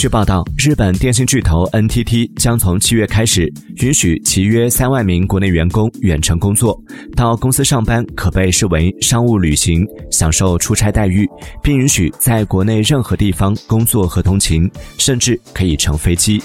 据报道日本电信巨头 ntt 将从七月开始允许其约三万名国内员工远程工作到公司上班可被视为商务旅行享受出差待遇并允许在国内任何地方工作和通勤甚至可以乘飞机。